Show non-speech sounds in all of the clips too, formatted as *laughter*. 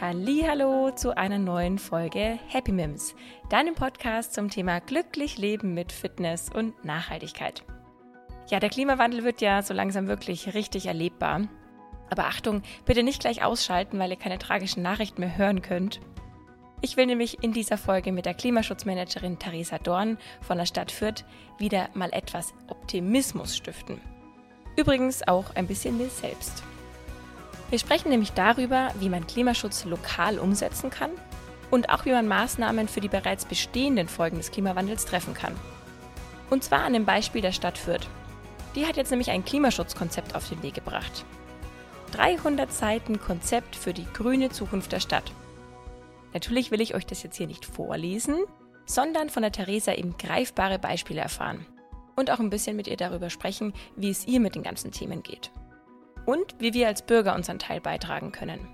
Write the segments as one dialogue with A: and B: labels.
A: Hallo zu einer neuen Folge Happy Mims, deinem Podcast zum Thema glücklich leben mit Fitness und Nachhaltigkeit. Ja, der Klimawandel wird ja so langsam wirklich richtig erlebbar. Aber Achtung, bitte nicht gleich ausschalten, weil ihr keine tragischen Nachrichten mehr hören könnt. Ich will nämlich in dieser Folge mit der Klimaschutzmanagerin Theresa Dorn von der Stadt Fürth wieder mal etwas Optimismus stiften. Übrigens auch ein bisschen mir selbst. Wir sprechen nämlich darüber, wie man Klimaschutz lokal umsetzen kann und auch wie man Maßnahmen für die bereits bestehenden Folgen des Klimawandels treffen kann. Und zwar an dem Beispiel der Stadt Fürth. Die hat jetzt nämlich ein Klimaschutzkonzept auf den Weg gebracht. 300 Seiten Konzept für die grüne Zukunft der Stadt. Natürlich will ich euch das jetzt hier nicht vorlesen, sondern von der Theresa eben greifbare Beispiele erfahren. Und auch ein bisschen mit ihr darüber sprechen, wie es ihr mit den ganzen Themen geht und wie wir als Bürger unseren Teil beitragen können.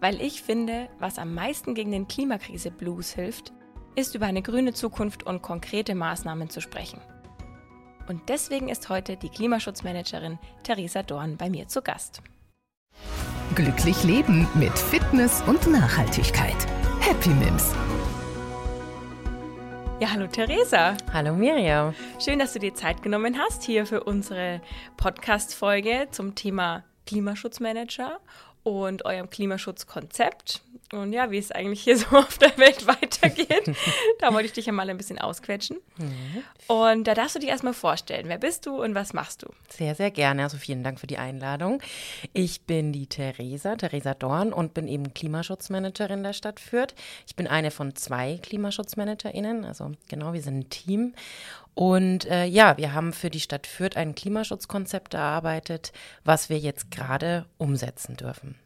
A: Weil ich finde, was am meisten gegen den Klimakrise-Blues hilft, ist über eine grüne Zukunft und konkrete Maßnahmen zu sprechen. Und deswegen ist heute die Klimaschutzmanagerin Theresa Dorn bei mir zu Gast.
B: Glücklich leben mit Fitness und Nachhaltigkeit. Happy Mims.
A: Ja, hallo Theresa.
C: Hallo Miriam.
A: Schön, dass du dir Zeit genommen hast hier für unsere Podcast-Folge zum Thema Klimaschutzmanager und eurem Klimaschutzkonzept und ja, wie es eigentlich hier *laughs* so auf der Welt weitergeht. da wollte ich dich ja mal ein bisschen ausquetschen. Mhm. Und da darfst du dich erstmal vorstellen. Wer bist du und was machst du?
C: Sehr, sehr gerne. Also vielen Dank für die Einladung. Ich bin die Theresa, Theresa Dorn und bin eben Klimaschutzmanagerin der Stadt Fürth. Ich bin eine von zwei KlimaschutzmanagerInnen. Also genau, wir sind ein Team. Und äh, ja, wir haben für die Stadt Fürth ein Klimaschutzkonzept erarbeitet, was wir jetzt gerade umsetzen dürfen.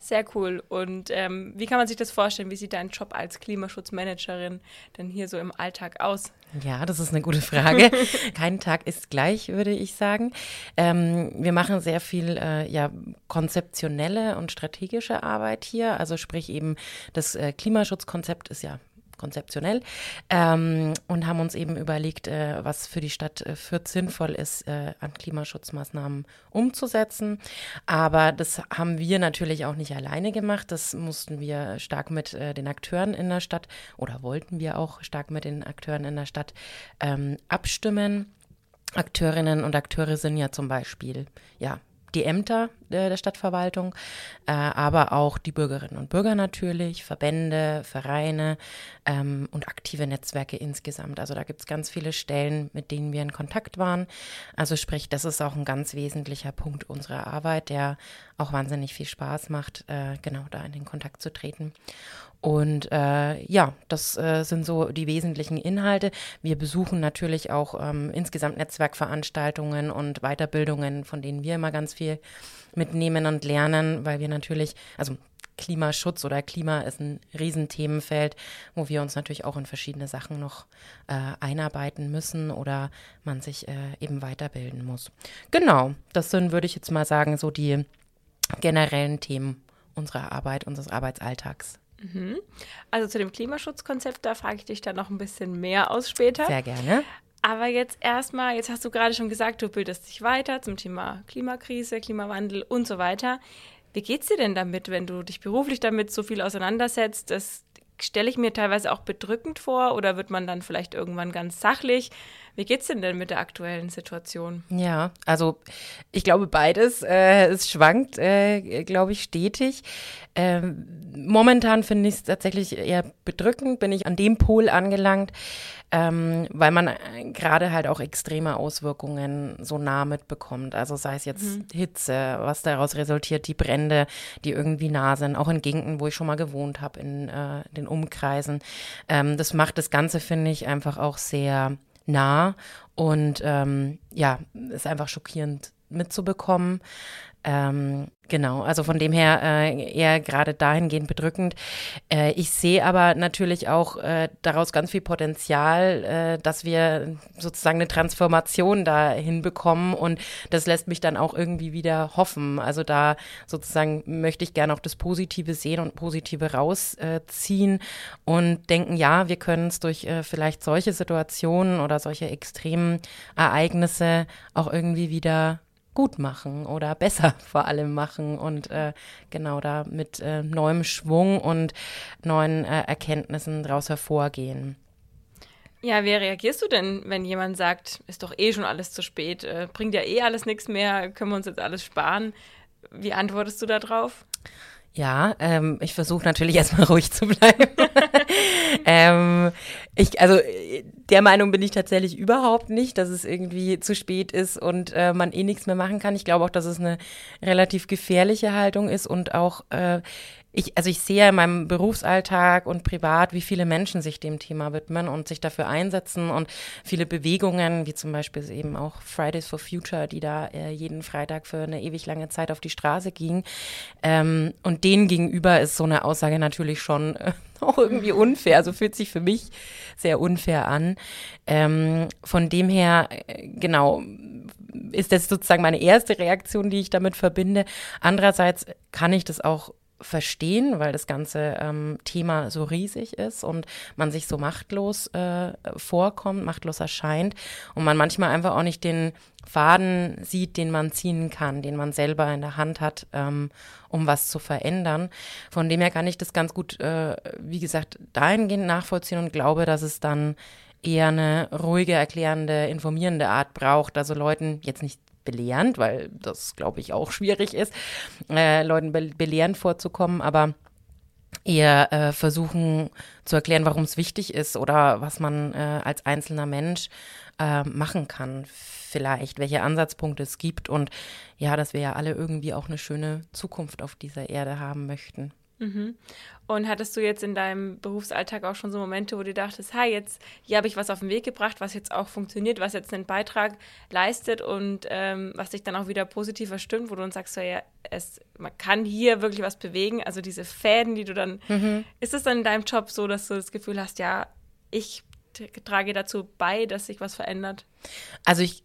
A: Sehr cool. Und ähm, wie kann man sich das vorstellen? Wie sieht dein Job als Klimaschutzmanagerin denn hier so im Alltag aus?
C: Ja, das ist eine gute Frage. *laughs* Kein Tag ist gleich, würde ich sagen. Ähm, wir machen sehr viel äh, ja, konzeptionelle und strategische Arbeit hier. Also sprich eben, das äh, Klimaschutzkonzept ist ja konzeptionell ähm, und haben uns eben überlegt, äh, was für die Stadt äh, Fürth sinnvoll ist, äh, an Klimaschutzmaßnahmen umzusetzen. Aber das haben wir natürlich auch nicht alleine gemacht. Das mussten wir stark mit äh, den Akteuren in der Stadt oder wollten wir auch stark mit den Akteuren in der Stadt ähm, abstimmen. Akteurinnen und Akteure sind ja zum Beispiel ja die Ämter der, der Stadtverwaltung, äh, aber auch die Bürgerinnen und Bürger natürlich, Verbände, Vereine ähm, und aktive Netzwerke insgesamt. Also da gibt es ganz viele Stellen, mit denen wir in Kontakt waren. Also sprich, das ist auch ein ganz wesentlicher Punkt unserer Arbeit, der auch wahnsinnig viel Spaß macht, äh, genau da in den Kontakt zu treten. Und äh, ja, das äh, sind so die wesentlichen Inhalte. Wir besuchen natürlich auch ähm, insgesamt Netzwerkveranstaltungen und Weiterbildungen, von denen wir immer ganz viel mitnehmen und lernen, weil wir natürlich, also Klimaschutz oder Klima ist ein Riesenthemenfeld, wo wir uns natürlich auch in verschiedene Sachen noch äh, einarbeiten müssen oder man sich äh, eben weiterbilden muss. Genau, das sind, würde ich jetzt mal sagen, so die generellen Themen unserer Arbeit, unseres Arbeitsalltags.
A: Mhm. Also zu dem Klimaschutzkonzept, da frage ich dich dann noch ein bisschen mehr aus später.
C: Sehr gerne.
A: Aber jetzt erstmal, jetzt hast du gerade schon gesagt, du bildest dich weiter zum Thema Klimakrise, Klimawandel und so weiter. Wie geht's dir denn damit, wenn du dich beruflich damit so viel auseinandersetzt? Das stelle ich mir teilweise auch bedrückend vor oder wird man dann vielleicht irgendwann ganz sachlich? Wie geht's denn denn mit der aktuellen Situation?
C: Ja, also ich glaube beides. Äh, es schwankt, äh, glaube ich, stetig. Ähm, momentan finde ich es tatsächlich eher bedrückend, bin ich an dem Pol angelangt, ähm, weil man äh, gerade halt auch extreme Auswirkungen so nah mitbekommt. Also sei es jetzt mhm. Hitze, was daraus resultiert, die Brände, die irgendwie nah sind, auch in Gegenden, wo ich schon mal gewohnt habe, in äh, den Umkreisen. Ähm, das macht das Ganze, finde ich, einfach auch sehr nah und ähm, ja, ist einfach schockierend mitzubekommen. Ähm, genau, also von dem her äh, eher gerade dahingehend bedrückend. Äh, ich sehe aber natürlich auch äh, daraus ganz viel Potenzial, äh, dass wir sozusagen eine Transformation da hinbekommen und das lässt mich dann auch irgendwie wieder hoffen. Also da sozusagen möchte ich gerne auch das Positive sehen und Positive rausziehen und denken, ja, wir können es durch äh, vielleicht solche Situationen oder solche extremen Ereignisse auch irgendwie wieder gut machen oder *laughs* besser vor allem machen und äh, genau da mit äh, neuem Schwung und neuen äh, Erkenntnissen daraus hervorgehen.
A: Ja, wie reagierst du denn, wenn jemand sagt, ist doch eh schon alles zu spät, äh, bringt ja eh alles nichts mehr, können wir uns jetzt alles sparen? Wie antwortest du darauf?
C: Ja, ähm, ich versuche natürlich *laughs* erstmal ruhig zu bleiben. *laughs* ähm, ich, also der Meinung bin ich tatsächlich überhaupt nicht, dass es irgendwie zu spät ist und äh, man eh nichts mehr machen kann. Ich glaube auch, dass es eine relativ gefährliche Haltung ist und auch äh, ich, also ich sehe in meinem Berufsalltag und privat, wie viele Menschen sich dem Thema widmen und sich dafür einsetzen und viele Bewegungen, wie zum Beispiel eben auch Fridays for Future, die da äh, jeden Freitag für eine ewig lange Zeit auf die Straße gingen. Ähm, und denen gegenüber ist so eine Aussage natürlich schon äh, *laughs* auch irgendwie unfair. Also fühlt sich für mich sehr unfair an. Ähm, von dem her, äh, genau, ist das sozusagen meine erste Reaktion, die ich damit verbinde. Andererseits kann ich das auch verstehen, weil das ganze ähm, Thema so riesig ist und man sich so machtlos äh, vorkommt, machtlos erscheint und man manchmal einfach auch nicht den Faden sieht, den man ziehen kann, den man selber in der Hand hat, ähm, um was zu verändern. Von dem her kann ich das ganz gut, äh, wie gesagt, dahingehend nachvollziehen und glaube, dass es dann eher eine ruhige, erklärende, informierende Art braucht. Also Leuten jetzt nicht belehrend, weil das, glaube ich, auch schwierig ist, äh, Leuten be belehrend vorzukommen, aber eher äh, versuchen zu erklären, warum es wichtig ist oder was man äh, als einzelner Mensch äh, machen kann, vielleicht, welche Ansatzpunkte es gibt und ja, dass wir ja alle irgendwie auch eine schöne Zukunft auf dieser Erde haben möchten.
A: Mhm. Und hattest du jetzt in deinem Berufsalltag auch schon so Momente, wo du dachtest, hi, jetzt hier habe ich was auf den Weg gebracht, was jetzt auch funktioniert, was jetzt einen Beitrag leistet und ähm, was dich dann auch wieder positiv verstimmt, wo du dann sagst, so, ja, es, man kann hier wirklich was bewegen. Also diese Fäden, die du dann, mhm. ist es dann in deinem Job so, dass du das Gefühl hast, ja, ich trage dazu bei, dass sich was verändert?
C: Also ich,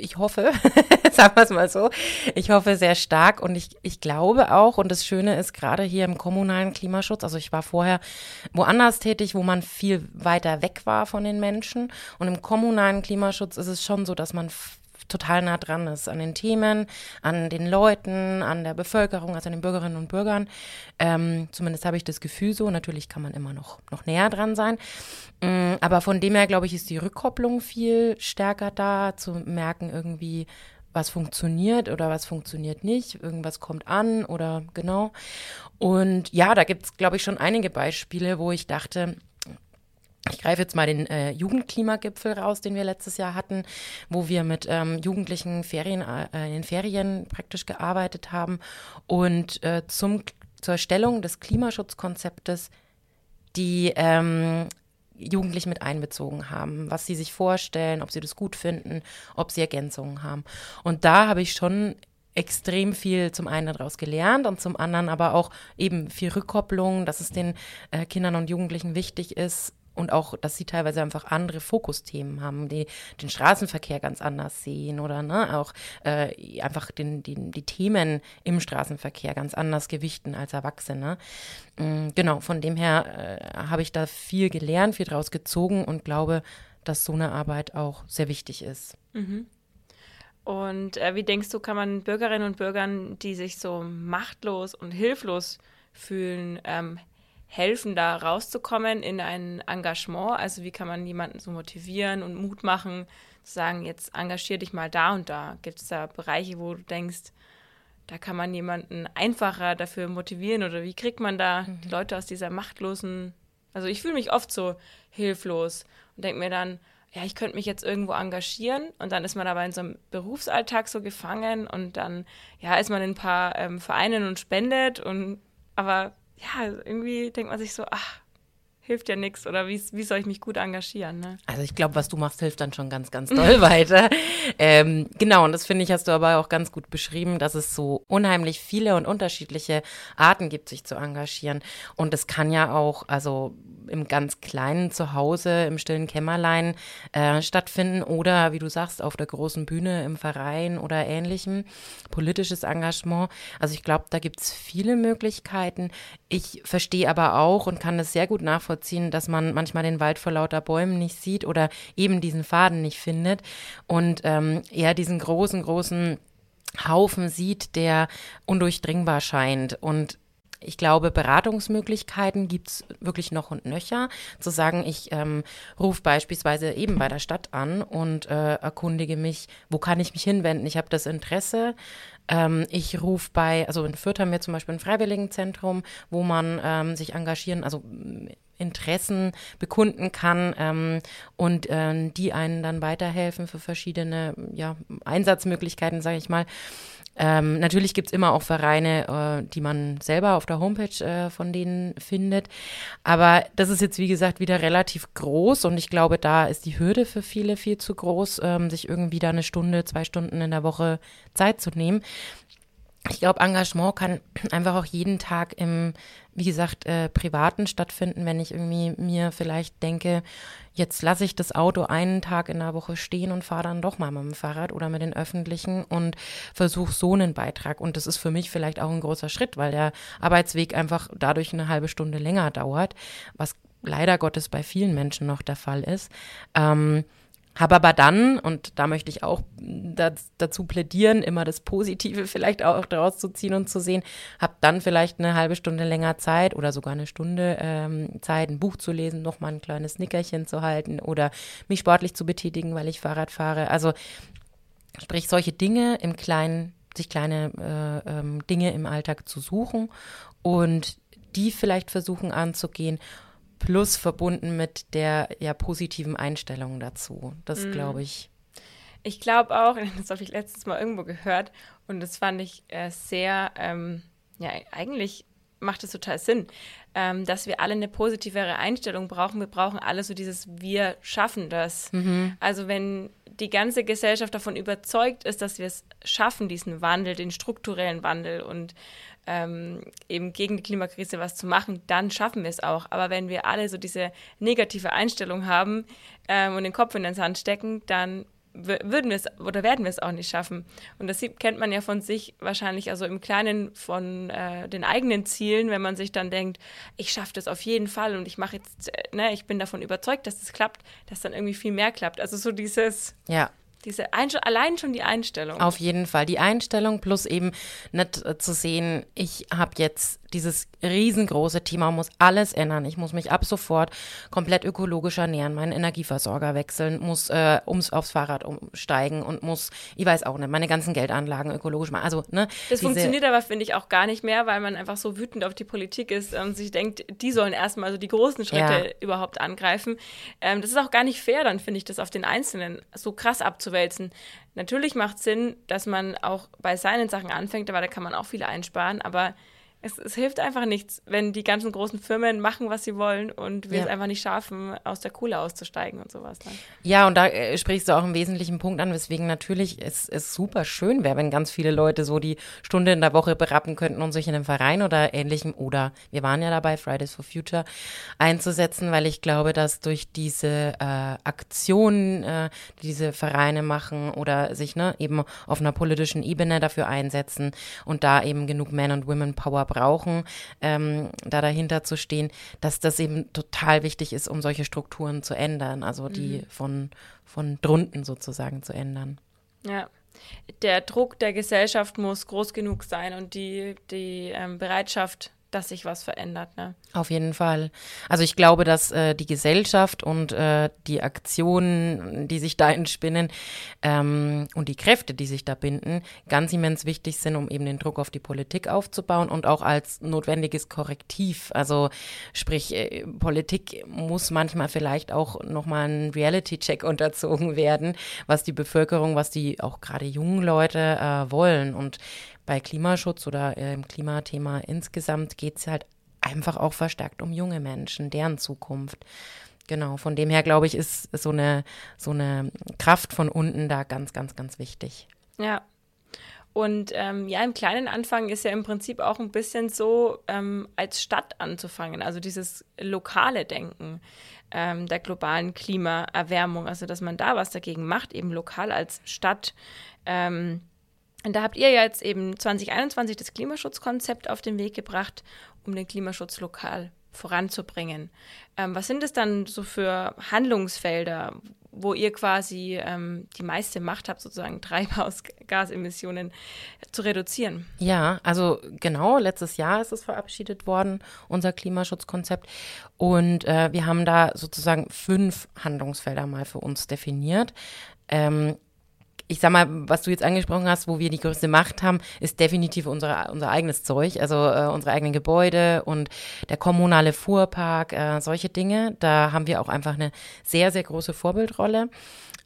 C: ich hoffe, *laughs* sagen wir es mal so, ich hoffe sehr stark und ich, ich glaube auch, und das Schöne ist gerade hier im kommunalen Klimaschutz, also ich war vorher woanders tätig, wo man viel weiter weg war von den Menschen und im kommunalen Klimaschutz ist es schon so, dass man total nah dran ist an den Themen, an den Leuten, an der Bevölkerung, also an den Bürgerinnen und Bürgern. Ähm, zumindest habe ich das Gefühl so. Natürlich kann man immer noch, noch näher dran sein. Ähm, aber von dem her, glaube ich, ist die Rückkopplung viel stärker da, zu merken irgendwie, was funktioniert oder was funktioniert nicht, irgendwas kommt an oder genau. Und ja, da gibt es, glaube ich, schon einige Beispiele, wo ich dachte, ich greife jetzt mal den äh, Jugendklimagipfel raus, den wir letztes Jahr hatten, wo wir mit ähm, Jugendlichen Ferien, äh, in Ferien praktisch gearbeitet haben und äh, zum, zur Erstellung des Klimaschutzkonzeptes die ähm, Jugendlichen mit einbezogen haben, was sie sich vorstellen, ob sie das gut finden, ob sie Ergänzungen haben. Und da habe ich schon extrem viel zum einen daraus gelernt und zum anderen aber auch eben viel Rückkopplung, dass es den äh, Kindern und Jugendlichen wichtig ist, und auch, dass sie teilweise einfach andere Fokusthemen haben, die den Straßenverkehr ganz anders sehen oder ne, auch äh, einfach den, den, die Themen im Straßenverkehr ganz anders gewichten als Erwachsene. Mhm, genau, von dem her äh, habe ich da viel gelernt, viel draus gezogen und glaube, dass so eine Arbeit auch sehr wichtig ist.
A: Mhm. Und äh, wie denkst du, kann man Bürgerinnen und Bürgern, die sich so machtlos und hilflos fühlen, ähm, helfen, da rauszukommen in ein Engagement? Also wie kann man jemanden so motivieren und Mut machen, zu sagen, jetzt engagier dich mal da und da? Gibt es da Bereiche, wo du denkst, da kann man jemanden einfacher dafür motivieren oder wie kriegt man da mhm. die Leute aus dieser machtlosen, also ich fühle mich oft so hilflos und denke mir dann, ja, ich könnte mich jetzt irgendwo engagieren und dann ist man aber in so einem Berufsalltag so gefangen und dann, ja, ist man in ein paar ähm, Vereinen und spendet und aber ja, irgendwie denkt man sich so, ach, hilft ja nichts oder wie, wie soll ich mich gut engagieren? Ne?
C: Also ich glaube, was du machst, hilft dann schon ganz, ganz *laughs* doll weiter. Ähm, genau, und das finde ich, hast du aber auch ganz gut beschrieben, dass es so unheimlich viele und unterschiedliche Arten gibt, sich zu engagieren. Und es kann ja auch, also im ganz kleinen Zuhause, im stillen Kämmerlein äh, stattfinden oder, wie du sagst, auf der großen Bühne im Verein oder ähnlichem. Politisches Engagement. Also ich glaube, da gibt es viele Möglichkeiten. Ich verstehe aber auch und kann es sehr gut nachvollziehen, dass man manchmal den Wald vor lauter Bäumen nicht sieht oder eben diesen Faden nicht findet und ähm, eher diesen großen, großen Haufen sieht, der undurchdringbar scheint. Und ich glaube, Beratungsmöglichkeiten gibt es wirklich noch und nöcher. Zu sagen, ich ähm, rufe beispielsweise eben bei der Stadt an und äh, erkundige mich, wo kann ich mich hinwenden? Ich habe das Interesse. Ähm, ich rufe bei, also in Fürth haben wir zum Beispiel ein Freiwilligenzentrum, wo man ähm, sich engagieren, also Interessen bekunden kann ähm, und äh, die einen dann weiterhelfen für verschiedene ja, Einsatzmöglichkeiten, sage ich mal. Ähm, natürlich gibt es immer auch Vereine, äh, die man selber auf der Homepage äh, von denen findet. Aber das ist jetzt, wie gesagt, wieder relativ groß und ich glaube, da ist die Hürde für viele viel zu groß, ähm, sich irgendwie da eine Stunde, zwei Stunden in der Woche Zeit zu nehmen ich glaube, Engagement kann *clears throat* einfach auch jeden Tag im, wie gesagt, äh, privaten stattfinden, wenn ich irgendwie mir vielleicht denke, jetzt lasse ich das Auto einen Tag in der Woche stehen und fahre dann doch mal mit dem Fahrrad oder mit den öffentlichen und versuche so einen Beitrag. Und das ist für mich vielleicht auch ein großer Schritt, weil der Arbeitsweg einfach dadurch eine halbe Stunde länger dauert, was leider Gottes bei vielen Menschen noch der Fall ist. Ähm, habe aber dann, und da möchte ich auch dazu plädieren, immer das Positive vielleicht auch daraus zu ziehen und zu sehen, habe dann vielleicht eine halbe Stunde länger Zeit oder sogar eine Stunde ähm, Zeit, ein Buch zu lesen, nochmal ein kleines Nickerchen zu halten oder mich sportlich zu betätigen, weil ich Fahrrad fahre. Also sprich solche Dinge im Kleinen, sich kleine äh, ähm, Dinge im Alltag zu suchen und die vielleicht versuchen anzugehen plus verbunden mit der ja positiven Einstellung dazu. Das mhm. glaube ich.
A: Ich glaube auch, *laughs* das habe ich letztes Mal irgendwo gehört und das fand ich äh, sehr, ähm, ja, eigentlich macht es total Sinn, ähm, dass wir alle eine positivere Einstellung brauchen. Wir brauchen alle so dieses Wir schaffen das. Mhm. Also wenn die ganze Gesellschaft davon überzeugt ist, dass wir es schaffen, diesen Wandel, den strukturellen Wandel und ähm, eben gegen die Klimakrise was zu machen, dann schaffen wir es auch. Aber wenn wir alle so diese negative Einstellung haben ähm, und den Kopf in den Sand stecken, dann würden wir es oder werden wir es auch nicht schaffen. Und das kennt man ja von sich wahrscheinlich also im Kleinen von äh, den eigenen Zielen, wenn man sich dann denkt, ich schaffe das auf jeden Fall und ich mache jetzt, äh, ne, ich bin davon überzeugt, dass das klappt, dass dann irgendwie viel mehr klappt. Also so dieses,
C: ja.
A: Diese Einst allein schon die Einstellung.
C: Auf jeden Fall. Die Einstellung plus eben nicht äh, zu sehen, ich habe jetzt dieses riesengroße Thema, muss alles ändern. Ich muss mich ab sofort komplett ökologisch ernähren, meinen Energieversorger wechseln, muss äh, ums, aufs Fahrrad umsteigen und muss, ich weiß auch nicht, meine ganzen Geldanlagen ökologisch machen. Also, ne,
A: das funktioniert aber, finde ich, auch gar nicht mehr, weil man einfach so wütend auf die Politik ist und sich denkt, die sollen erstmal so die großen Schritte ja. überhaupt angreifen. Ähm, das ist auch gar nicht fair, dann finde ich, das auf den Einzelnen so krass abzuwälzen. Natürlich macht es Sinn, dass man auch bei seinen Sachen anfängt, aber da kann man auch viele einsparen, aber es, es, hilft einfach nichts, wenn die ganzen großen Firmen machen, was sie wollen und wir ja. es einfach nicht schaffen, aus der Kohle auszusteigen und sowas. Dann.
C: Ja, und da äh, sprichst du auch einen wesentlichen Punkt an, weswegen natürlich es, es super schön wäre, wenn ganz viele Leute so die Stunde in der Woche berappen könnten, um sich in einem Verein oder ähnlichem oder wir waren ja dabei, Fridays for Future, einzusetzen, weil ich glaube, dass durch diese äh, Aktionen, äh, die diese Vereine machen oder sich ne, eben auf einer politischen Ebene dafür einsetzen und da eben genug Man- und Women-Power brauchen, ähm, da dahinter zu stehen, dass das eben total wichtig ist, um solche Strukturen zu ändern, also die mhm. von, von drunten sozusagen zu ändern.
A: Ja. Der Druck der Gesellschaft muss groß genug sein und die, die ähm, Bereitschaft dass sich was verändert. Ne?
C: Auf jeden Fall. Also ich glaube, dass äh, die Gesellschaft und äh, die Aktionen, die sich da entspinnen ähm, und die Kräfte, die sich da binden, ganz immens wichtig sind, um eben den Druck auf die Politik aufzubauen und auch als notwendiges Korrektiv. Also sprich, äh, Politik muss manchmal vielleicht auch nochmal ein Reality-Check *laughs* unterzogen werden, was die Bevölkerung, was die auch gerade jungen Leute äh, wollen. Und bei Klimaschutz oder äh, im Klimathema insgesamt geht es halt einfach auch verstärkt um junge Menschen, deren Zukunft. Genau, von dem her glaube ich, ist so eine, so eine Kraft von unten da ganz, ganz, ganz wichtig.
A: Ja. Und ähm, ja, im kleinen Anfang ist ja im Prinzip auch ein bisschen so, ähm, als Stadt anzufangen, also dieses lokale Denken ähm, der globalen Klimaerwärmung, also dass man da was dagegen macht, eben lokal als Stadt. Ähm, und da habt ihr ja jetzt eben 2021 das Klimaschutzkonzept auf den Weg gebracht, um den Klimaschutz lokal voranzubringen. Ähm, was sind es dann so für Handlungsfelder, wo ihr quasi ähm, die meiste Macht habt, sozusagen *laughs* Treibhausgasemissionen zu reduzieren?
C: Ja, also genau, letztes Jahr ist es verabschiedet worden, unser Klimaschutzkonzept. Und äh, wir haben da sozusagen fünf Handlungsfelder mal für uns definiert. Ähm, ich sag mal, was du jetzt angesprochen hast, wo wir die größte Macht haben, ist definitiv unsere, unser eigenes Zeug, also äh, unsere eigenen Gebäude und der kommunale Fuhrpark, äh, solche Dinge. Da haben wir auch einfach eine sehr, sehr große Vorbildrolle.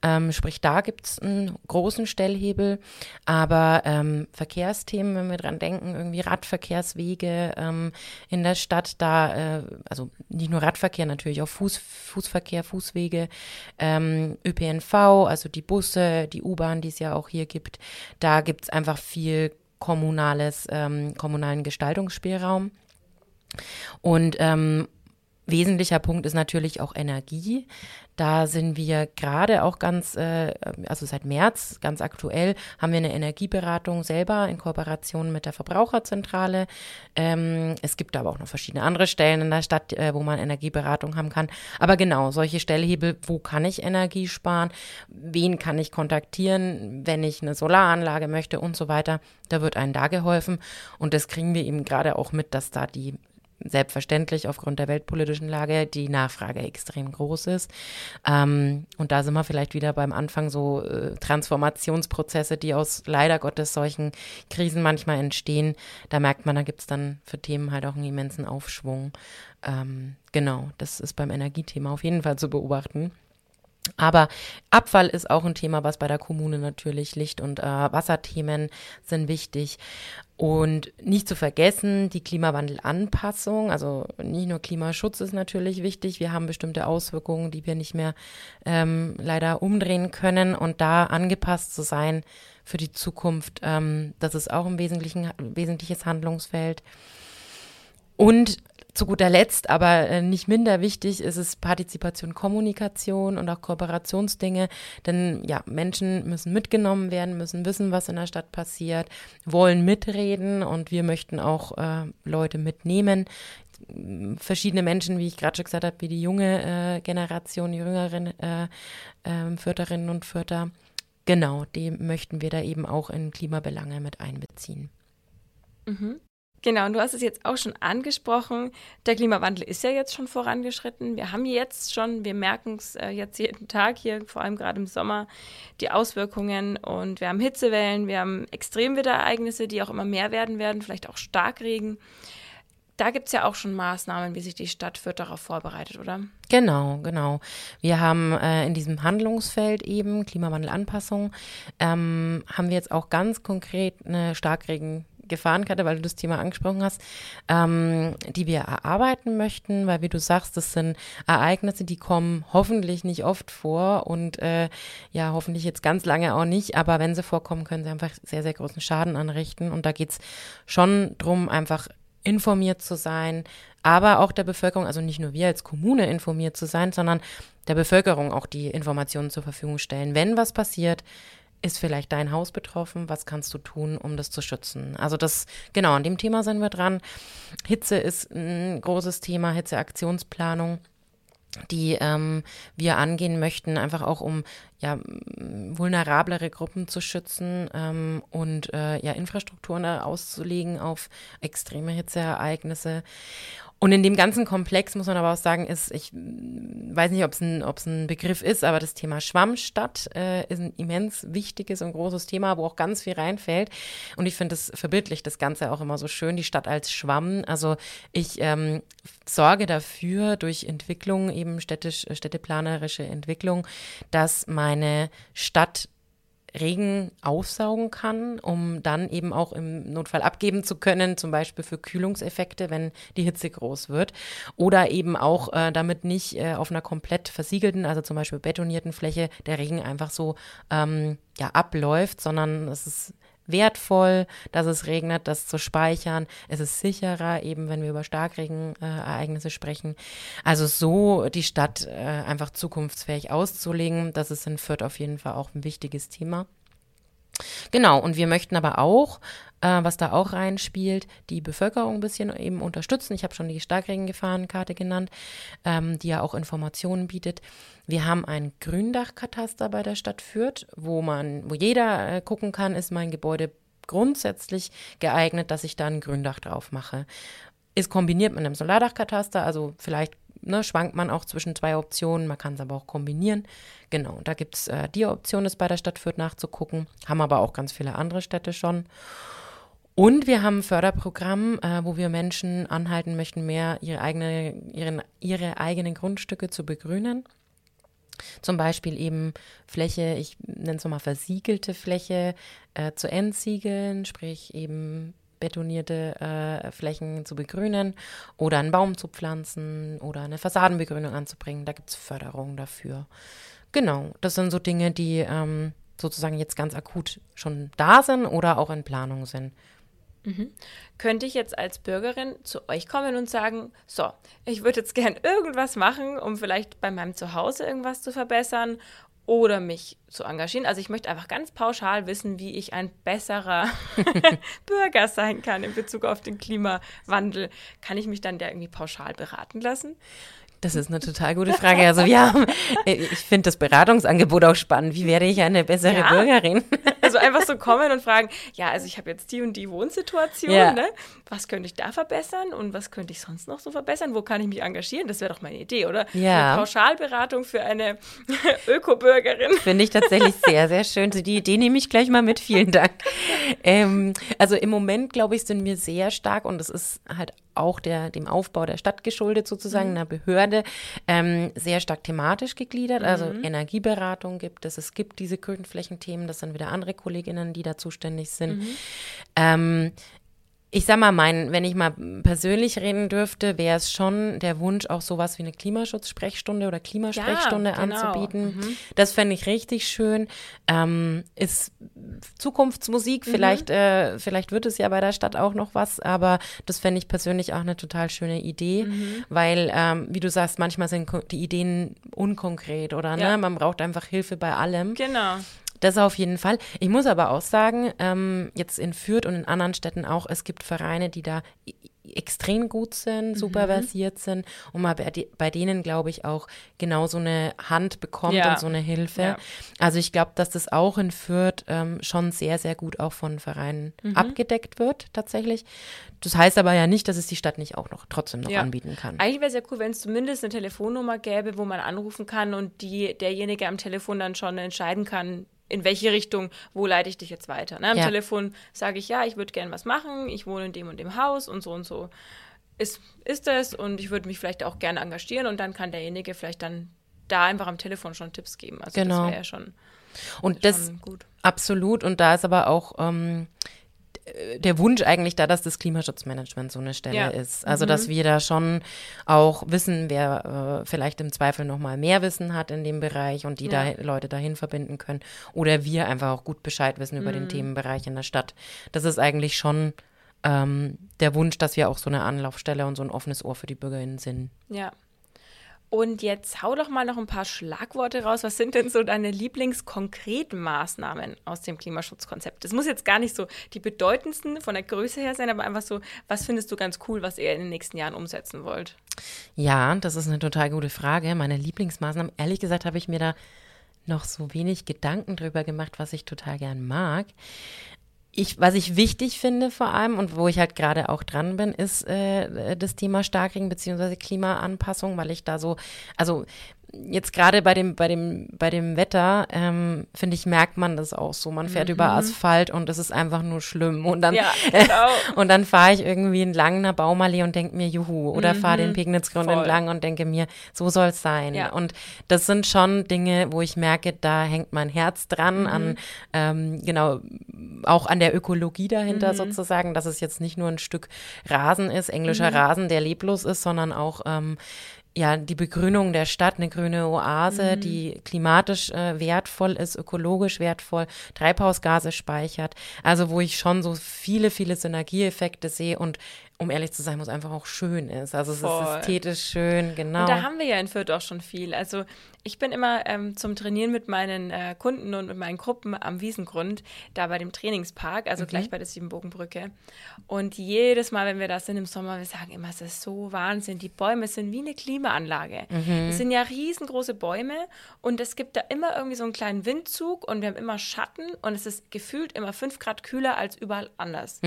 C: Ähm, sprich, da gibt es einen großen Stellhebel. Aber ähm, Verkehrsthemen, wenn wir dran denken, irgendwie Radverkehrswege ähm, in der Stadt, da, äh, also nicht nur Radverkehr, natürlich auch Fuß, Fußverkehr, Fußwege, ähm, ÖPNV, also die Busse, die U-Bahn, die es ja auch hier gibt. Da gibt es einfach viel kommunales, ähm, kommunalen Gestaltungsspielraum. Und ähm, wesentlicher Punkt ist natürlich auch Energie. Da sind wir gerade auch ganz, äh, also seit März ganz aktuell, haben wir eine Energieberatung selber in Kooperation mit der Verbraucherzentrale. Ähm, es gibt aber auch noch verschiedene andere Stellen in der Stadt, äh, wo man Energieberatung haben kann. Aber genau, solche Stellhebel, wo kann ich Energie sparen? Wen kann ich kontaktieren, wenn ich eine Solaranlage möchte und so weiter? Da wird einem da geholfen. Und das kriegen wir eben gerade auch mit, dass da die selbstverständlich aufgrund der weltpolitischen Lage die Nachfrage extrem groß ist. Ähm, und da sind wir vielleicht wieder beim Anfang so äh, Transformationsprozesse, die aus leider Gottes solchen Krisen manchmal entstehen. Da merkt man, da gibt es dann für Themen halt auch einen immensen Aufschwung. Ähm, genau, das ist beim Energiethema auf jeden Fall zu beobachten. Aber Abfall ist auch ein Thema, was bei der Kommune natürlich Licht- und äh, Wasserthemen sind wichtig. Und nicht zu vergessen, die Klimawandelanpassung, also nicht nur Klimaschutz ist natürlich wichtig, wir haben bestimmte Auswirkungen, die wir nicht mehr ähm, leider umdrehen können und da angepasst zu sein für die Zukunft, ähm, das ist auch ein wesentliches Handlungsfeld. Und zu guter Letzt, aber äh, nicht minder wichtig, ist es Partizipation, Kommunikation und auch Kooperationsdinge. Denn ja, Menschen müssen mitgenommen werden, müssen wissen, was in der Stadt passiert, wollen mitreden und wir möchten auch äh, Leute mitnehmen. Verschiedene Menschen, wie ich gerade schon gesagt habe, wie die junge äh, Generation, die jüngeren äh, äh, Förderinnen und Förder. Genau, die möchten wir da eben auch in Klimabelange mit einbeziehen.
A: Mhm. Genau, und du hast es jetzt auch schon angesprochen. Der Klimawandel ist ja jetzt schon vorangeschritten. Wir haben jetzt schon, wir merken es äh, jetzt jeden Tag hier, vor allem gerade im Sommer, die Auswirkungen. Und wir haben Hitzewellen, wir haben Extremwetterereignisse, die auch immer mehr werden werden, vielleicht auch Starkregen. Da gibt es ja auch schon Maßnahmen, wie sich die Stadt Fürth darauf vorbereitet, oder?
C: Genau, genau. Wir haben äh, in diesem Handlungsfeld eben Klimawandelanpassung, ähm, haben wir jetzt auch ganz konkret eine Starkregen Gefahrenkarte, weil du das Thema angesprochen hast, ähm, die wir erarbeiten möchten, weil wie du sagst, das sind Ereignisse, die kommen hoffentlich nicht oft vor und äh, ja, hoffentlich jetzt ganz lange auch nicht, aber wenn sie vorkommen, können sie einfach sehr, sehr großen Schaden anrichten und da geht es schon darum, einfach informiert zu sein, aber auch der Bevölkerung, also nicht nur wir als Kommune informiert zu sein, sondern der Bevölkerung auch die Informationen zur Verfügung stellen. Wenn was passiert, ist vielleicht dein Haus betroffen? Was kannst du tun, um das zu schützen? Also das, genau, an dem Thema sind wir dran. Hitze ist ein großes Thema, Hitzeaktionsplanung die ähm, wir angehen möchten, einfach auch um ja vulnerablere Gruppen zu schützen ähm, und äh, ja Infrastrukturen auszulegen auf extreme Hitzeereignisse und in dem ganzen Komplex muss man aber auch sagen, ist, ich weiß nicht, ob es ein, ein Begriff ist, aber das Thema Schwammstadt äh, ist ein immens wichtiges und großes Thema, wo auch ganz viel reinfällt. Und ich finde, das verbildlicht das Ganze auch immer so schön, die Stadt als Schwamm. Also ich ähm, sorge dafür durch Entwicklung, eben städtisch, städteplanerische Entwicklung, dass meine Stadt Regen aufsaugen kann, um dann eben auch im Notfall abgeben zu können, zum Beispiel für Kühlungseffekte, wenn die Hitze groß wird. Oder eben auch äh, damit nicht äh, auf einer komplett versiegelten, also zum Beispiel betonierten Fläche, der Regen einfach so ähm, ja, abläuft, sondern es ist wertvoll, dass es regnet, das zu speichern. Es ist sicherer, eben wenn wir über Starkregenereignisse äh, sprechen. Also so die Stadt äh, einfach zukunftsfähig auszulegen, das ist in Fürth auf jeden Fall auch ein wichtiges Thema. Genau, und wir möchten aber auch äh, was da auch reinspielt, die Bevölkerung ein bisschen eben unterstützen. Ich habe schon die Starkregengefahrenkarte genannt, ähm, die ja auch Informationen bietet. Wir haben ein Gründachkataster bei der Stadt Fürth, wo man, wo jeder äh, gucken kann, ist mein Gebäude grundsätzlich geeignet, dass ich da ein Gründach drauf mache. Ist kombiniert mit einem Solardachkataster, also vielleicht ne, schwankt man auch zwischen zwei Optionen, man kann es aber auch kombinieren. Genau, da gibt es äh, die Option, das bei der Stadt Fürth nachzugucken, haben aber auch ganz viele andere Städte schon. Und wir haben ein Förderprogramm, äh, wo wir Menschen anhalten möchten, mehr ihre, eigene, ihren, ihre eigenen Grundstücke zu begrünen. Zum Beispiel eben Fläche, ich nenne es mal versiegelte Fläche, äh, zu entsiegeln, sprich eben betonierte äh, Flächen zu begrünen oder einen Baum zu pflanzen oder eine Fassadenbegrünung anzubringen. Da gibt es Förderungen dafür. Genau, das sind so Dinge, die ähm, sozusagen jetzt ganz akut schon da sind oder auch in Planung sind.
A: Mhm. Könnte ich jetzt als Bürgerin zu euch kommen und sagen, so, ich würde jetzt gern irgendwas machen, um vielleicht bei meinem Zuhause irgendwas zu verbessern oder mich zu engagieren. Also ich möchte einfach ganz pauschal wissen, wie ich ein besserer *laughs* Bürger sein kann in Bezug auf den Klimawandel. Kann ich mich dann da irgendwie pauschal beraten lassen?
C: Das ist eine total gute Frage. Also wir haben, ich finde das Beratungsangebot auch spannend. Wie werde ich eine bessere ja. Bürgerin?
A: Also einfach so kommen und fragen, ja, also ich habe jetzt die und die Wohnsituation, ja. ne? was könnte ich da verbessern und was könnte ich sonst noch so verbessern? Wo kann ich mich engagieren? Das wäre doch meine Idee, oder?
C: Ja.
A: Eine Pauschalberatung für eine *laughs* Öko-Bürgerin.
C: Finde ich tatsächlich sehr, sehr schön. Die Idee nehme ich gleich mal mit. Vielen Dank. Ähm, also im Moment, glaube ich, sind wir sehr stark und es ist halt auch der, dem Aufbau der Stadt geschuldet, sozusagen, mhm. einer Behörde, ähm, sehr stark thematisch gegliedert. Also mhm. Energieberatung gibt es, es gibt diese Grünflächenthemen, das sind wieder andere Kolleginnen, die da zuständig sind. Mhm. Ähm, ich sag mal, mein, wenn ich mal persönlich reden dürfte, wäre es schon der Wunsch, auch sowas wie eine Klimaschutzsprechstunde oder Klimasprechstunde ja, genau. anzubieten. Mhm. Das fände ich richtig schön. Ähm, ist Zukunftsmusik, mhm. vielleicht, äh, vielleicht wird es ja bei der Stadt auch noch was, aber das fände ich persönlich auch eine total schöne Idee, mhm. weil, ähm, wie du sagst, manchmal sind die Ideen unkonkret oder ja. ne, man braucht einfach Hilfe bei allem.
A: Genau.
C: Das auf jeden Fall. Ich muss aber auch sagen, ähm, jetzt in Fürth und in anderen Städten auch, es gibt Vereine, die da extrem gut sind, super mhm. versiert sind und man bei, bei denen, glaube ich, auch genau so eine Hand bekommt ja. und so eine Hilfe. Ja. Also ich glaube, dass das auch in Fürth ähm, schon sehr, sehr gut auch von Vereinen mhm. abgedeckt wird, tatsächlich. Das heißt aber ja nicht, dass es die Stadt nicht auch noch trotzdem noch ja. anbieten kann.
A: Eigentlich wäre es ja cool, wenn es zumindest eine Telefonnummer gäbe, wo man anrufen kann und die, derjenige am Telefon dann schon entscheiden kann, in welche Richtung, wo leite ich dich jetzt weiter. Ne? Am ja. Telefon sage ich, ja, ich würde gerne was machen, ich wohne in dem und dem Haus und so und so ist, ist es und ich würde mich vielleicht auch gerne engagieren und dann kann derjenige vielleicht dann da einfach am Telefon schon Tipps geben. Also genau. das wäre ja schon
C: und das gut. absolut und da ist aber auch ähm, der Wunsch eigentlich da, dass das Klimaschutzmanagement so eine Stelle ja. ist. Also, mhm. dass wir da schon auch wissen, wer äh, vielleicht im Zweifel noch mal mehr Wissen hat in dem Bereich und die ja. da Leute dahin verbinden können. Oder wir einfach auch gut Bescheid wissen über mhm. den Themenbereich in der Stadt. Das ist eigentlich schon ähm, der Wunsch, dass wir auch so eine Anlaufstelle und so ein offenes Ohr für die BürgerInnen sind.
A: Ja, und jetzt hau doch mal noch ein paar Schlagworte raus. Was sind denn so deine Lieblingskonkreten Maßnahmen aus dem Klimaschutzkonzept? Das muss jetzt gar nicht so die bedeutendsten von der Größe her sein, aber einfach so, was findest du ganz cool, was ihr in den nächsten Jahren umsetzen wollt?
C: Ja, das ist eine total gute Frage. Meine Lieblingsmaßnahmen, ehrlich gesagt, habe ich mir da noch so wenig Gedanken drüber gemacht, was ich total gern mag ich, was ich wichtig finde vor allem und wo ich halt gerade auch dran bin, ist äh, das Thema Starkregen beziehungsweise Klimaanpassung, weil ich da so, also jetzt gerade bei dem, bei dem, bei dem Wetter, ähm, finde ich, merkt man das auch so. Man fährt mhm. über Asphalt und es ist einfach nur schlimm. Und dann, ja, *laughs* genau. und dann fahre ich irgendwie entlang einer Baumallee und denke mir, juhu. Oder mhm. fahre den Pegnitzgrund entlang und denke mir, so soll es sein. Ja. Und das sind schon Dinge, wo ich merke, da hängt mein Herz dran mhm. an, ähm, genau, auch an der Ökologie dahinter mhm. sozusagen, dass es jetzt nicht nur ein Stück Rasen ist, englischer mhm. Rasen, der leblos ist, sondern auch ähm, ja, die Begrünung der Stadt, eine grüne Oase, mhm. die klimatisch äh, wertvoll ist, ökologisch wertvoll, Treibhausgase speichert. Also wo ich schon so viele, viele Synergieeffekte sehe und um ehrlich zu sein, wo es einfach auch schön ist. Also es
A: Voll.
C: ist ästhetisch schön, genau.
A: Und da haben wir ja in Fürth auch schon viel. Also ich bin immer ähm, zum Trainieren mit meinen äh, Kunden und mit meinen Gruppen am Wiesengrund, da bei dem Trainingspark, also gleich bei der Siebenbogenbrücke. Und jedes Mal, wenn wir da sind im Sommer, wir sagen immer, es ist so Wahnsinn. Die Bäume sind wie eine Klimaanlage. Es sind ja riesengroße Bäume und es gibt da immer irgendwie so einen kleinen Windzug und wir haben immer Schatten und es ist gefühlt immer fünf Grad kühler als überall anders.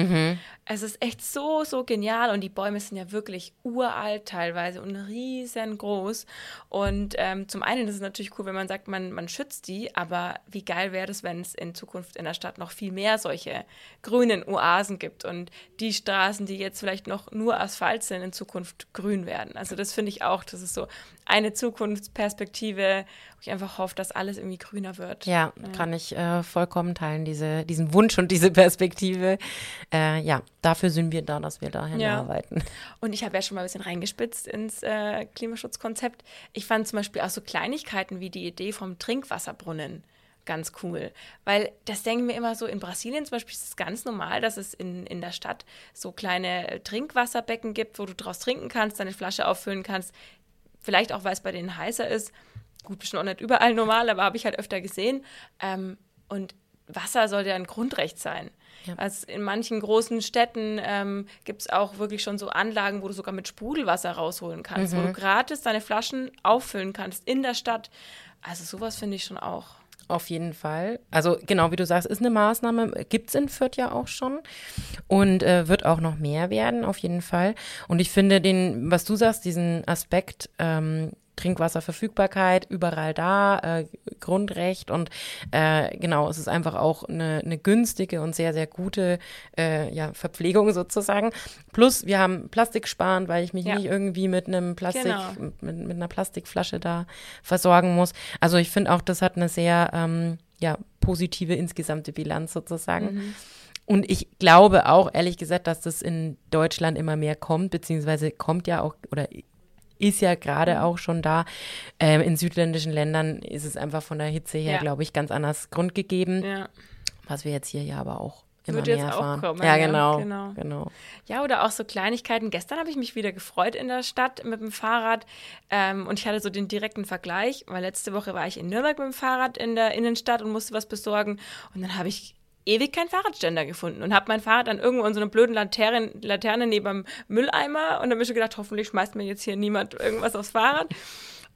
A: Es ist echt so, so genial und die Bäume sind ja wirklich uralt teilweise und riesengroß. Und ähm, zum einen ist es natürlich cool, wenn man sagt, man, man schützt die, aber wie geil wäre es, wenn es in Zukunft in der Stadt noch viel mehr solche grünen Oasen gibt und die Straßen, die jetzt vielleicht noch nur Asphalt sind, in Zukunft grün werden. Also das finde ich auch, das ist so eine Zukunftsperspektive, wo ich einfach hoffe, dass alles irgendwie grüner wird.
C: Ja, kann ich äh, vollkommen teilen, diese, diesen Wunsch und diese Perspektive. Äh, ja, dafür sind wir da, dass wir dahin
A: Ja.
C: arbeiten.
A: Und ich habe ja schon mal ein bisschen reingespitzt ins äh, Klimaschutzkonzept. Ich fand zum Beispiel auch so Kleinigkeiten wie die Idee vom Trinkwasserbrunnen ganz cool. Weil das denken wir immer so, in Brasilien zum Beispiel ist es ganz normal, dass es in, in der Stadt so kleine Trinkwasserbecken gibt, wo du draus trinken kannst, deine Flasche auffüllen kannst. Vielleicht auch, weil es bei denen heißer ist. Gut, bestimmt auch nicht überall normal, aber habe ich halt öfter gesehen. Ähm, und Wasser sollte ja ein Grundrecht sein. Also in manchen großen Städten ähm, gibt es auch wirklich schon so Anlagen, wo du sogar mit Sprudelwasser rausholen kannst, wo du gratis deine Flaschen auffüllen kannst in der Stadt. Also sowas finde ich schon auch.
C: Auf jeden Fall. Also genau wie du sagst, ist eine Maßnahme, gibt es in Fürth ja auch schon und äh, wird auch noch mehr werden, auf jeden Fall. Und ich finde den, was du sagst, diesen Aspekt ähm, Trinkwasserverfügbarkeit überall da, äh, Grundrecht und äh, genau, es ist einfach auch eine, eine günstige und sehr, sehr gute äh, ja, Verpflegung sozusagen. Plus wir haben Plastik sparen, weil ich mich
A: Ja.
C: nicht irgendwie mit einem Plastik,
A: Genau.
C: mit, mit einer Plastikflasche da versorgen muss. Also ich finde auch, das hat eine sehr ähm, ja, positive insgesamte Bilanz sozusagen. Und ich glaube auch, ehrlich gesagt, dass das in Deutschland immer mehr kommt, beziehungsweise kommt ja auch oder ist ja gerade auch schon da. Ähm, in südländischen Ländern ist es einfach von der Hitze her,
A: Ja.
C: glaube ich, ganz anders grundgegeben,
A: Ja.
C: was wir jetzt hier ja aber auch immer
A: Wird
C: mehr
A: jetzt auch
C: erfahren.
A: kommen,
C: ja,
A: ja,
C: genau,
A: genau.
C: genau.
A: Ja, oder auch so Kleinigkeiten. Gestern habe ich mich wieder gefreut in der Stadt mit dem Fahrrad ähm, und ich hatte so den direkten Vergleich, weil letzte Woche war ich in Nürnberg mit dem Fahrrad in der Innenstadt und musste was besorgen und dann habe ich ewig keinen Fahrradständer gefunden und habe mein Fahrrad dann irgendwo in so einer blöden Laterne, Laterne neben dem Mülleimer und dann habe ich gedacht, hoffentlich schmeißt mir jetzt hier niemand irgendwas aufs Fahrrad.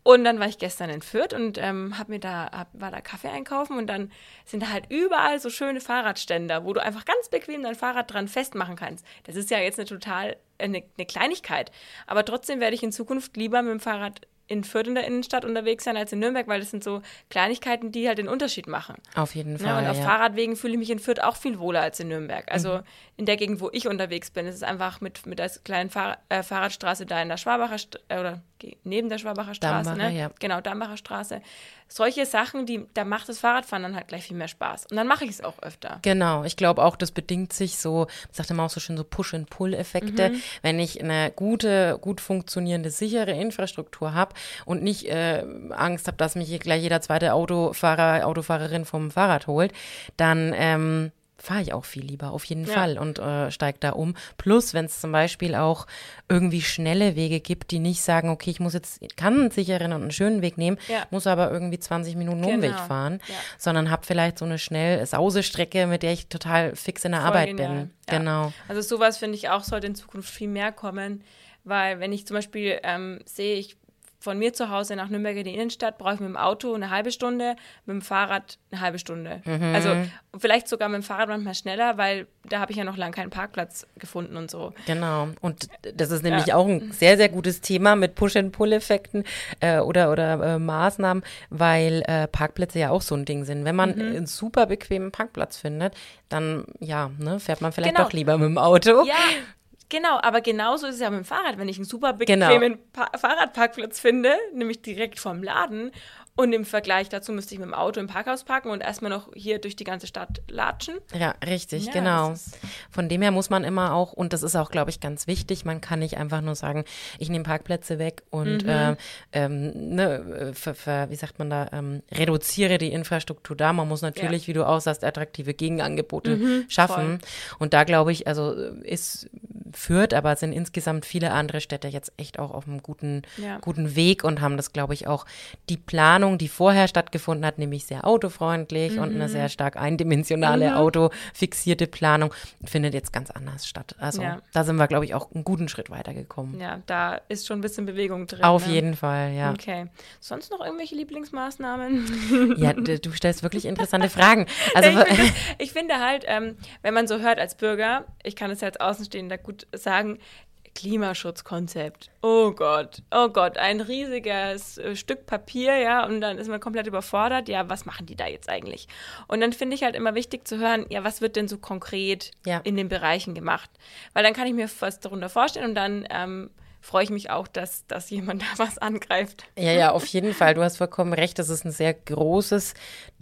A: Und dann war ich gestern in Fürth und ähm, hab mir da, hab, war da Kaffee einkaufen und dann sind da halt überall so schöne Fahrradständer, wo du einfach ganz bequem dein Fahrrad dran festmachen kannst. Das ist ja jetzt eine total, eine, eine Kleinigkeit. Aber trotzdem werde ich in Zukunft lieber mit dem Fahrrad in Fürth in der Innenstadt unterwegs sein als in Nürnberg, weil das sind so Kleinigkeiten, die halt den Unterschied machen.
C: Auf jeden
A: Ne?
C: Fall.
A: Und auf
C: ja.
A: Fahrradwegen fühle ich mich in Fürth auch viel wohler als in Nürnberg. Also
C: Mhm.
A: in der Gegend, wo ich unterwegs bin, ist es einfach mit, mit der kleinen Fahr äh, Fahrradstraße da in der Schwabacher St äh, oder neben der Schwabacher Straße,
C: Dambacher,
A: ne?
C: ja.
A: Genau, Dambacher Straße. Solche Sachen, die, da macht das Fahrradfahren dann halt gleich viel mehr Spaß. Und dann mache ich es auch öfter.
C: Genau, ich glaube auch, das bedingt sich so, man sagt immer auch so schön so Push-and-Pull-Effekte.
A: Mhm.
C: Wenn ich eine gute, gut funktionierende, sichere Infrastruktur habe und nicht äh, Angst habe, dass mich hier gleich jeder zweite Autofahrer, Autofahrerin vom Fahrrad holt, dann ähm, fahre ich auch viel lieber, auf jeden
A: Ja.
C: Fall und äh, steige da um. Plus, wenn es zum Beispiel auch irgendwie schnelle Wege gibt, die nicht sagen, okay, ich muss jetzt, kann einen sicheren und einen schönen Weg nehmen,
A: Ja.
C: muss aber irgendwie 20 Minuten Umweg
A: Genau.
C: fahren,
A: Ja.
C: sondern habe vielleicht so eine schnell Sausestrecke, mit der ich total fix in der
A: Voll
C: Arbeit
A: genial.
C: bin. Genau.
A: Also sowas finde ich auch sollte in Zukunft viel mehr kommen, weil wenn ich zum Beispiel ähm, sehe, ich von mir zu Hause nach Nürnberg in die Innenstadt brauche ich mit dem Auto eine halbe Stunde, mit dem Fahrrad eine halbe Stunde.
C: Mhm.
A: Also vielleicht sogar mit dem Fahrrad manchmal schneller, weil da habe ich ja noch lange keinen Parkplatz gefunden und so.
C: Genau. Und das ist nämlich
A: Ja.
C: auch ein sehr, sehr gutes Thema mit Push-and-Pull-Effekten äh, oder, oder äh, Maßnahmen, weil äh, Parkplätze ja auch so ein Ding sind. Wenn man
A: Mhm.
C: einen super bequemen Parkplatz findet, dann ja, ne, fährt man vielleicht
A: Genau.
C: doch lieber mit dem Auto.
A: Ja, genau, aber genauso ist es ja mit dem Fahrrad. Wenn ich einen super
C: Genau.
A: bequemen pa Fahrradparkplatz finde, nämlich direkt vorm Laden, und im Vergleich dazu müsste ich mit dem Auto im Parkhaus parken und erstmal noch hier durch die ganze Stadt latschen.
C: Ja, richtig,
A: Ja,
C: genau. Von dem her muss man immer auch, und das ist auch, glaube ich, ganz wichtig, man kann nicht einfach nur sagen, ich nehme Parkplätze weg und
A: Mhm.
C: äh, ähm, ne, ver, ver, wie sagt man da, ähm, reduziere die Infrastruktur da. Man muss natürlich, wie du auch sagst, attraktive Gegenangebote schaffen. Und da glaube ich, also ist Fürth, aber sind insgesamt viele andere Städte jetzt echt auch auf einem guten,
A: Ja.
C: guten Weg und haben das, glaube ich, auch die Planung, die vorher stattgefunden hat, nämlich sehr autofreundlich und
A: Mhm.
C: eine sehr stark eindimensionale, autofixierte Planung, findet jetzt ganz anders statt. Also
A: Ja.
C: da sind wir, glaube ich, auch einen guten Schritt weitergekommen.
A: Ja, da ist schon ein bisschen Bewegung drin.
C: Auf
A: ne?
C: jeden Fall, ja.
A: Okay. Sonst noch irgendwelche Lieblingsmaßnahmen?
C: Ja, du stellst wirklich interessante *laughs* Fragen. Also
A: ich, finde, ich finde halt, ähm, wenn man so hört als Bürger, ich kann es ja als Außenstehender gut sagen, Klimaschutzkonzept. Oh Gott, oh Gott, ein riesiges äh, Stück Papier, ja, und dann ist man komplett überfordert. Ja, was machen die da jetzt eigentlich? Und dann finde ich halt immer wichtig zu hören, ja, was wird denn so konkret
C: Ja.
A: in den Bereichen gemacht? Weil dann kann ich mir was darunter vorstellen und dann ähm, freue ich mich auch, dass, dass jemand da was angreift.
C: Ja, ja, auf jeden Fall. Du hast vollkommen recht. Das ist ein sehr großes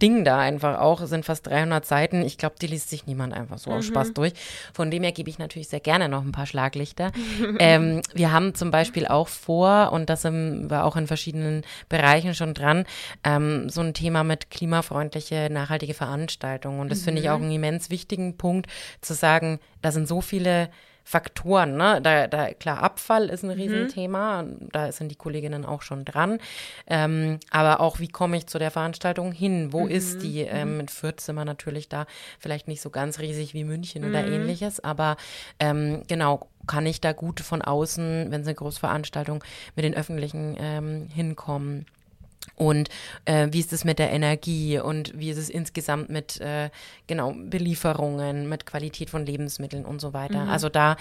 C: Ding da einfach auch. Es sind fast 300 Seiten. Ich glaube, die liest sich niemand einfach so aus Spaß durch. Von dem her gebe ich natürlich sehr gerne noch ein paar Schlaglichter. *laughs* ähm, wir haben zum Beispiel auch vor, und das sind wir auch in verschiedenen Bereichen schon dran, ähm, so ein Thema mit klimafreundliche, nachhaltige Veranstaltungen. Und das finde ich auch einen immens wichtigen Punkt, zu sagen, da sind so viele Faktoren, ne? Da, da, klar, Abfall ist ein Riesenthema, da sind die Kolleginnen auch schon dran. Ähm, aber auch, wie komme ich zu der Veranstaltung hin? Wo ist die? Ähm, mit Fürth sind wir natürlich da vielleicht nicht so ganz riesig wie München oder ähnliches, aber ähm, genau, kann ich da gut von außen, wenn es eine Großveranstaltung mit den Öffentlichen ähm, hinkommen? Und äh, wie ist es mit der Energie und wie ist es insgesamt mit äh, genau Belieferungen, mit Qualität von Lebensmitteln und so weiter. Also da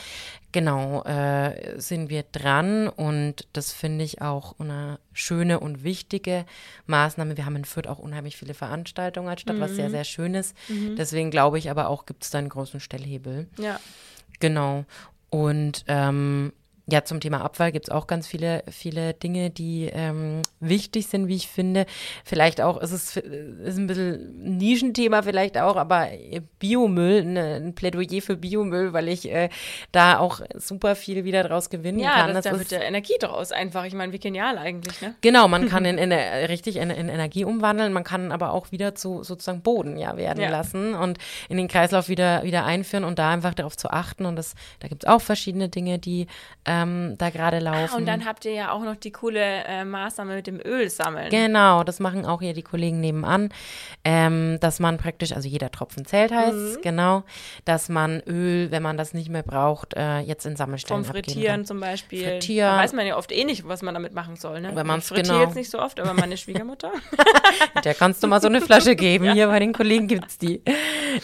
C: genau äh, sind wir dran und das finde ich auch eine schöne und wichtige Maßnahme. Wir haben in Fürth auch unheimlich viele Veranstaltungen als Stadt, was sehr, sehr schön ist. Deswegen glaube ich aber auch, gibt es da einen großen Stellhebel.
A: Ja.
C: Genau. Und ähm, ja, zum Thema Abfall gibt es auch ganz viele, viele Dinge, die ähm, wichtig sind, wie ich finde. Vielleicht auch, es ist, ist ein bisschen ein Nischenthema vielleicht auch, aber Biomüll, ne, ein Plädoyer für Biomüll, weil ich äh, da auch super viel wieder draus gewinnen
A: Ja,
C: kann.
A: das, da
C: ist-
A: wird ja Energie draus einfach. Ich meine, wie genial eigentlich, ne?
C: Genau, man *laughs* kann in, in, richtig in, in Energie umwandeln, man kann aber auch wieder zu sozusagen Boden ja werden
A: Ja.
C: lassen und in den Kreislauf wieder, wieder einführen und da einfach darauf zu achten. Und das, da gibt es auch verschiedene Dinge, die ähm, da gerade laufen.
A: Ah, Und dann habt ihr ja auch noch die coole äh, Maßnahme mit dem Öl sammeln.
C: Genau, das machen auch hier die Kollegen nebenan, ähm, dass man praktisch, also jeder Tropfen zählt heißt
A: Mhm.
C: genau, dass man Öl, wenn man das nicht mehr braucht, äh, jetzt in Sammelstellen
A: Vom Frittieren
C: kann.
A: zum Beispiel.
C: Frittieren.
A: Da weiß man ja oft eh nicht, was man damit machen soll. Ne?
C: Wenn
A: ich frittiere
C: genau-
A: jetzt nicht so oft, aber meine Schwiegermutter. *laughs*
C: Der kannst du mal so eine Flasche *laughs* geben. Hier bei den Kollegen gibt's die.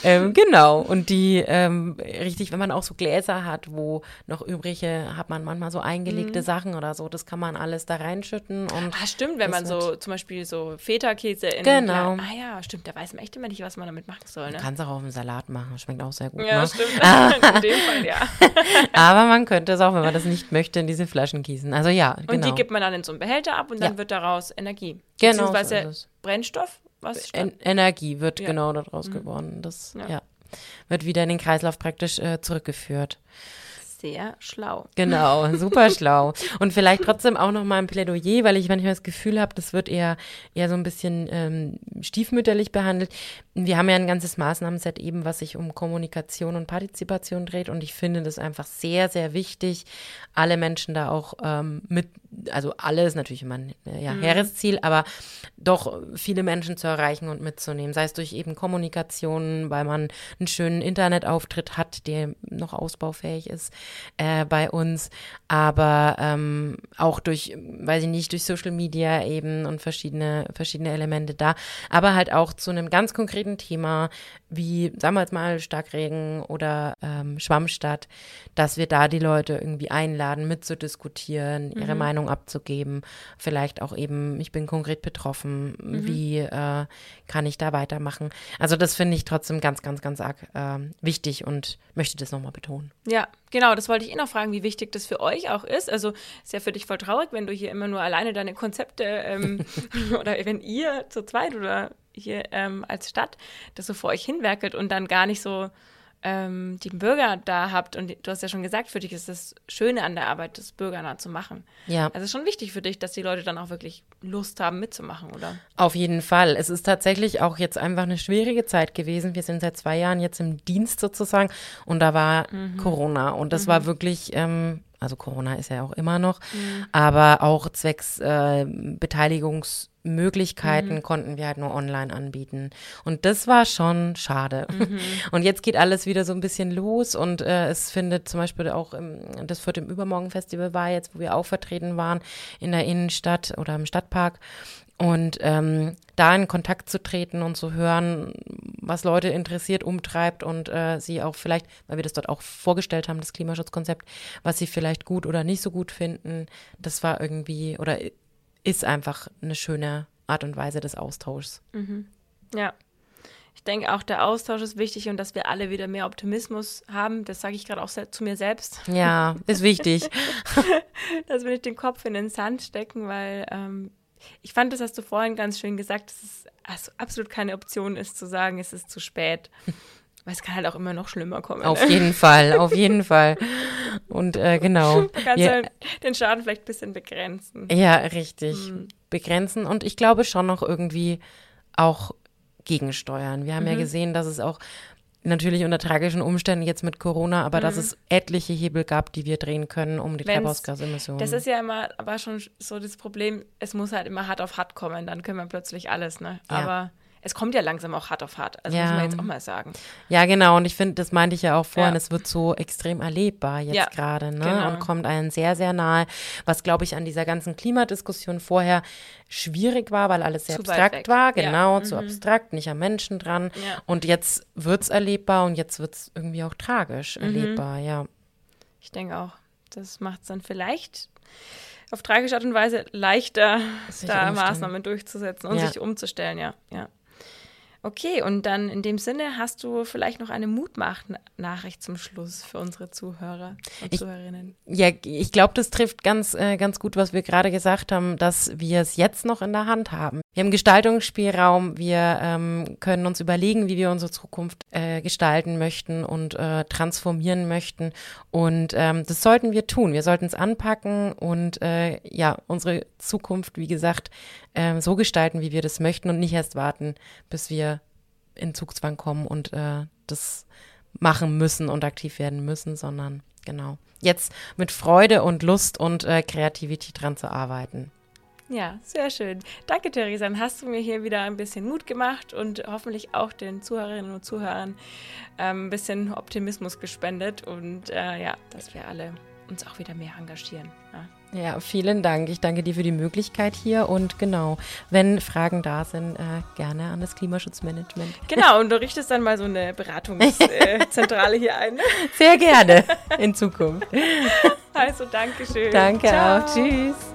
C: Ähm, genau. Und die, ähm, richtig, wenn man auch so Gläser hat, wo noch übrige, hat man manchmal so eingelegte Sachen oder so, das kann man alles da reinschütten und
A: ah, stimmt, wenn man so zum Beispiel so Feta-Käse in
C: Genau.
A: Ah ja, stimmt, da weiß man echt immer nicht, was man damit machen soll. Ne?
C: kannst auch auf dem Salat machen. Schmeckt auch sehr gut.
A: Ja,
C: ne?
A: stimmt. *laughs* *laughs* in dem Fall, ja. *laughs*
C: Aber man könnte es auch, wenn man das nicht möchte, in diese Flaschen gießen. Also ja, genau.
A: Und die gibt man dann in so einen Behälter ab und dann
C: Ja.
A: wird daraus Energie.
C: Genau so
A: Beziehungsweise
C: ist es.
A: Brennstoff, was
C: En Energie wird
A: Ja. Mhm.
C: genau daraus gewonnen. Das
A: Ja.
C: ja. wird wieder in den Kreislauf praktisch äh, zurückgeführt.
A: Sehr schlau.
C: Genau, *laughs* super schlau. Und vielleicht trotzdem auch noch mal ein Plädoyer, weil ich manchmal das Gefühl habe, das wird eher, eher so ein bisschen ähm, stiefmütterlich behandelt. Wir haben ja ein ganzes Maßnahmenset eben, was sich um Kommunikation und Partizipation dreht. Und ich finde das einfach sehr, sehr wichtig, alle Menschen da auch ähm, mit, also alle ist natürlich immer ein äh, ja, hehres Ziel, aber doch viele Menschen zu erreichen und mitzunehmen. Sei es durch eben Kommunikation, weil man einen schönen Internetauftritt hat, der noch ausbaufähig ist äh, bei uns, aber ähm, auch durch, weiß ich nicht, durch Social Media eben und verschiedene, verschiedene Elemente da, aber halt auch zu einem ganz konkreten Thema, wie, sagen wir jetzt mal, Starkregen oder ähm, Schwammstadt, dass wir da die Leute irgendwie einladen, mitzudiskutieren, ihre Meinung abzugeben, vielleicht auch eben, ich bin konkret betroffen, wie äh, kann ich da weitermachen? Also das finde ich trotzdem ganz, ganz, ganz arg äh, wichtig und möchte das nochmal betonen.
A: Ja, genau, das wollte ich eh noch fragen, wie wichtig das für euch auch ist. Also ist ja für dich voll traurig, wenn du hier immer nur alleine deine Konzepte ähm, *laughs* oder wenn ihr zu zweit oder hier ähm, als Stadt das so vor euch hinwerkelt und dann gar nicht so ähm, die Bürger da habt, und du hast ja schon gesagt, für dich ist das Schöne an der Arbeit, das bürgernah zu machen.
C: Ja.
A: Also es ist schon wichtig für dich, dass die Leute dann auch wirklich Lust haben, mitzumachen, oder?
C: Auf jeden Fall. Es ist tatsächlich auch jetzt einfach eine schwierige Zeit gewesen. Wir sind seit zwei Jahren jetzt im Dienst sozusagen und da war mhm. Corona und das mhm. war wirklich ähm, also Corona ist ja auch immer noch, mhm. aber auch zwecks äh, Beteiligungsmöglichkeiten mhm. konnten wir halt nur online anbieten. Und das war schon schade. Mhm. *laughs* Und jetzt geht alles wieder so ein bisschen los und äh, es findet zum Beispiel auch im, das Viert im Übermorgen Festival war jetzt, wo wir auch vertreten waren in der Innenstadt oder im Stadtpark. Und ähm, da in Kontakt zu treten und zu hören, was Leute interessiert, umtreibt und äh, sie auch vielleicht, weil wir das dort auch vorgestellt haben, das Klimaschutzkonzept, was sie vielleicht gut oder nicht so gut finden, das war irgendwie oder ist einfach eine schöne Art und Weise des Austauschs.
A: Mhm. Ja. Ich denke auch, der Austausch ist wichtig und dass wir alle wieder mehr Optimismus haben. Das sage ich gerade auch zu mir selbst.
C: Ja, ist wichtig. *laughs*
A: dass wir nicht den Kopf in den Sand stecken, weil ähm, ich fand das, hast du vorhin ganz schön gesagt, dass es also absolut keine Option ist, zu sagen, es ist zu spät. Weil es kann halt auch immer noch schlimmer kommen.
C: Auf ne? jeden Fall, auf jeden Fall. Und äh, genau.
A: Du kannst ja, halt den Schaden vielleicht ein bisschen begrenzen.
C: Ja, richtig. Hm. Begrenzen und ich glaube schon noch irgendwie auch gegensteuern. Wir haben mhm. ja gesehen, dass es auch natürlich unter tragischen Umständen jetzt mit Corona, aber mhm. dass es etliche Hebel gab, die wir drehen können, um die Treibhausgasemissionen.
A: Das ist ja immer, aber schon so das Problem, es muss halt immer hart auf hart kommen, dann können wir plötzlich alles, ne? Ja. Aber es kommt ja langsam auch hart auf hart. Also ja. muss man jetzt auch mal sagen.
C: Ja, genau. Und ich finde, das meinte ich ja auch vorhin, ja. es wird so extrem erlebbar jetzt ja, gerade, ne? Genau. Und kommt einem sehr, sehr nahe, was, glaube ich, an dieser ganzen Klimadiskussion vorher schwierig war, weil alles sehr zu abstrakt war. Genau, zu mhm. abstrakt, nicht am Menschen dran. Und jetzt wird es erlebbar und jetzt wird es irgendwie auch tragisch mhm. erlebbar, ja.
A: Ich denke auch. Das macht es dann vielleicht auf tragische Art und Weise leichter, da Maßnahmen durchzusetzen und sich umzustellen, ja. ja. Okay, und dann in dem Sinne hast du vielleicht noch eine Mutmach-Nachricht zum Schluss für unsere Zuhörer und ich, Zuhörerinnen.
C: Ja, ich glaube, das trifft ganz, äh, ganz gut, was wir gerade gesagt haben, dass wir es jetzt noch in der Hand haben. Wir haben Gestaltungsspielraum, wir ähm, können uns überlegen, wie wir unsere Zukunft äh, gestalten möchten und äh, transformieren möchten. Und ähm, das sollten wir tun. Wir sollten es anpacken und äh, ja, unsere Zukunft, wie gesagt, äh, so gestalten, wie wir das möchten und nicht erst warten, bis wir in Zugzwang kommen und äh, das machen müssen und aktiv werden müssen, sondern genau jetzt mit Freude und Lust und äh, Kreativität dran zu arbeiten.
A: Ja, sehr schön. Danke, Theresa. Dann hast du mir hier wieder ein bisschen Mut gemacht und hoffentlich auch den Zuhörerinnen und Zuhörern ähm, ein bisschen Optimismus gespendet und äh, ja, dass wir alle uns auch wieder mehr engagieren. Ja.
C: Ja, vielen Dank. Ich danke dir für die Möglichkeit hier und genau, wenn Fragen da sind, äh, gerne an das Klimaschutzmanagement.
A: Genau, und du richtest dann mal so eine Beratungszentrale hier ein. *laughs*
C: Sehr gerne in Zukunft.
A: Also, danke schön.
C: Danke Ciao. auch. Tschüss.